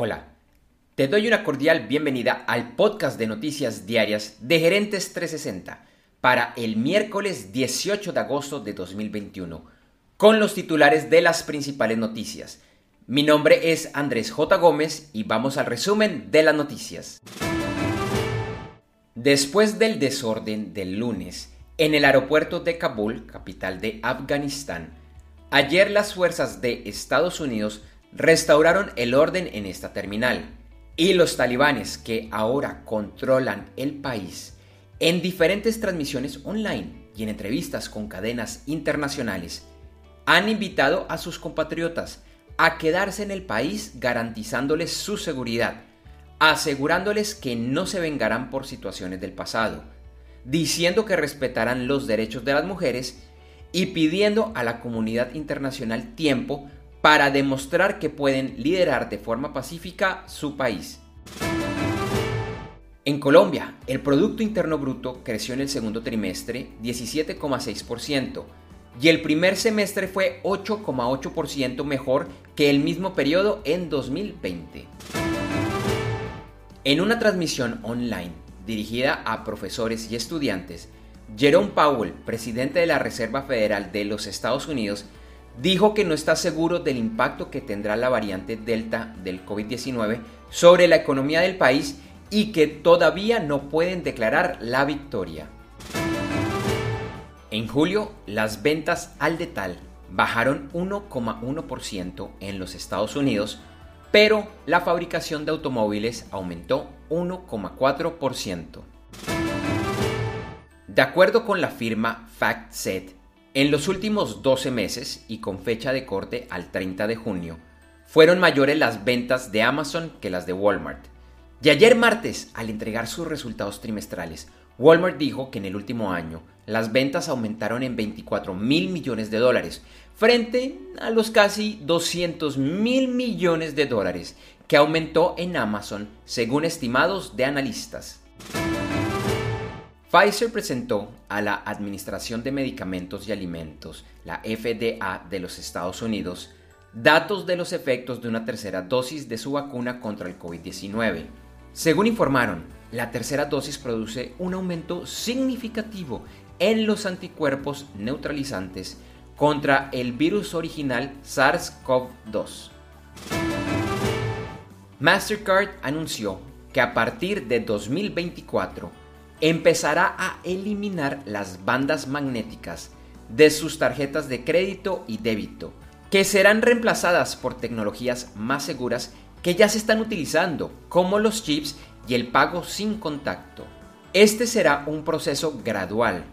Hola, te doy una cordial bienvenida al podcast de noticias diarias de Gerentes 360 para el miércoles 18 de agosto de 2021, con los titulares de las principales noticias. Mi nombre es Andrés J. Gómez y vamos al resumen de las noticias. Después del desorden del lunes en el aeropuerto de Kabul, capital de Afganistán, ayer las fuerzas de Estados Unidos restauraron el orden en esta terminal. Y los talibanes que ahora controlan el país en diferentes transmisiones online y en entrevistas con cadenas internacionales han invitado a sus compatriotas a quedarse en el país garantizándoles su seguridad, asegurándoles que no se vengarán por situaciones del pasado, diciendo que respetarán los derechos de las mujeres y pidiendo a la comunidad internacional tiempo para demostrar que pueden liderar de forma pacífica su país. En Colombia, el Producto Interno Bruto creció en el segundo trimestre 17,6% y el primer semestre fue 8,8% mejor que el mismo periodo en 2020. En una transmisión online dirigida a profesores y estudiantes, Jerome Powell, presidente de la Reserva Federal de los Estados Unidos, dijo que no está seguro del impacto que tendrá la variante Delta del COVID-19 sobre la economía del país y que todavía no pueden declarar la victoria. En julio, las ventas al detal bajaron 1,1% en los Estados Unidos, pero la fabricación de automóviles aumentó 1,4%. De acuerdo con la firma FactSet, en los últimos 12 meses y con fecha de corte al 30 de junio, fueron mayores las ventas de Amazon que las de Walmart. Y ayer martes, al entregar sus resultados trimestrales, Walmart dijo que en el último año las ventas aumentaron en 24 mil millones de dólares, frente a los casi 200 mil millones de dólares que aumentó en Amazon según estimados de analistas. Pfizer presentó a la Administración de Medicamentos y Alimentos, la FDA de los Estados Unidos, datos de los efectos de una tercera dosis de su vacuna contra el COVID-19. Según informaron, la tercera dosis produce un aumento significativo en los anticuerpos neutralizantes contra el virus original SARS-CoV-2. Mastercard anunció que a partir de 2024 empezará a eliminar las bandas magnéticas de sus tarjetas de crédito y débito, que serán reemplazadas por tecnologías más seguras que ya se están utilizando, como los chips y el pago sin contacto. Este será un proceso gradual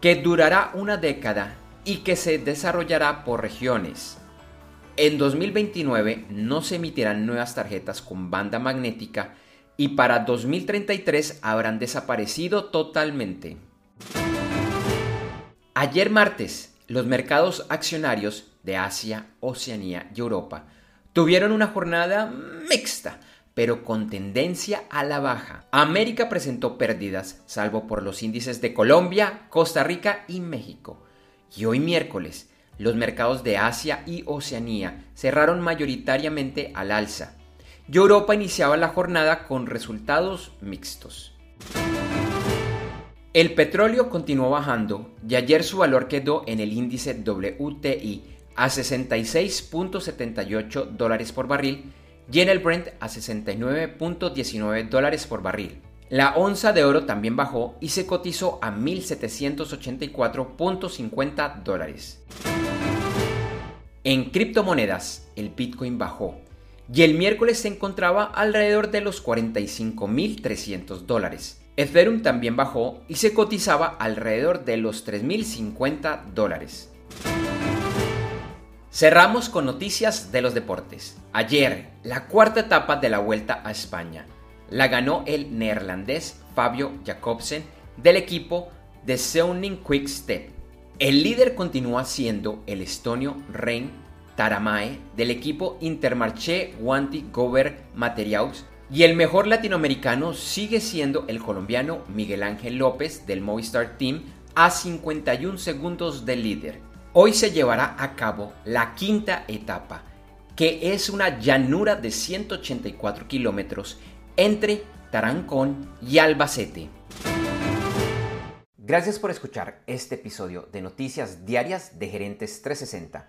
que durará una década y que se desarrollará por regiones. En 2029 no se emitirán nuevas tarjetas con banda magnética y para 2033 habrán desaparecido totalmente. Ayer martes, los mercados accionarios de Asia, Oceanía y Europa tuvieron una jornada mixta, pero con tendencia a la baja. América presentó pérdidas, salvo por los índices de Colombia, Costa Rica y México. Y hoy miércoles, los mercados de Asia y Oceanía cerraron mayoritariamente al alza, y Europa iniciaba la jornada con resultados mixtos. El petróleo continuó bajando y ayer su valor quedó en el índice WTI a 66.78 dólares por barril y en el Brent a 69.19 dólares por barril. La onza de oro también bajó y se cotizó a 1.784.50 dólares. En criptomonedas, el Bitcoin bajó y el miércoles se encontraba alrededor de los 45.300 dólares. Ethereum también bajó y se cotizaba alrededor de los 3.050 dólares. Cerramos con noticias de los deportes. Ayer, la cuarta etapa de la Vuelta a España la ganó el neerlandés Fabio Jacobsen del equipo de Seuning Quick Step. El líder continúa siendo el estonio Rein Taramae del equipo Intermarché Wanty Gover Materials y el mejor latinoamericano sigue siendo el colombiano Miguel Ángel López del Movistar Team a 51 segundos del líder. Hoy se llevará a cabo la quinta etapa que es una llanura de 184 kilómetros entre Tarancón y Albacete. Gracias por escuchar este episodio de Noticias Diarias de Gerentes 360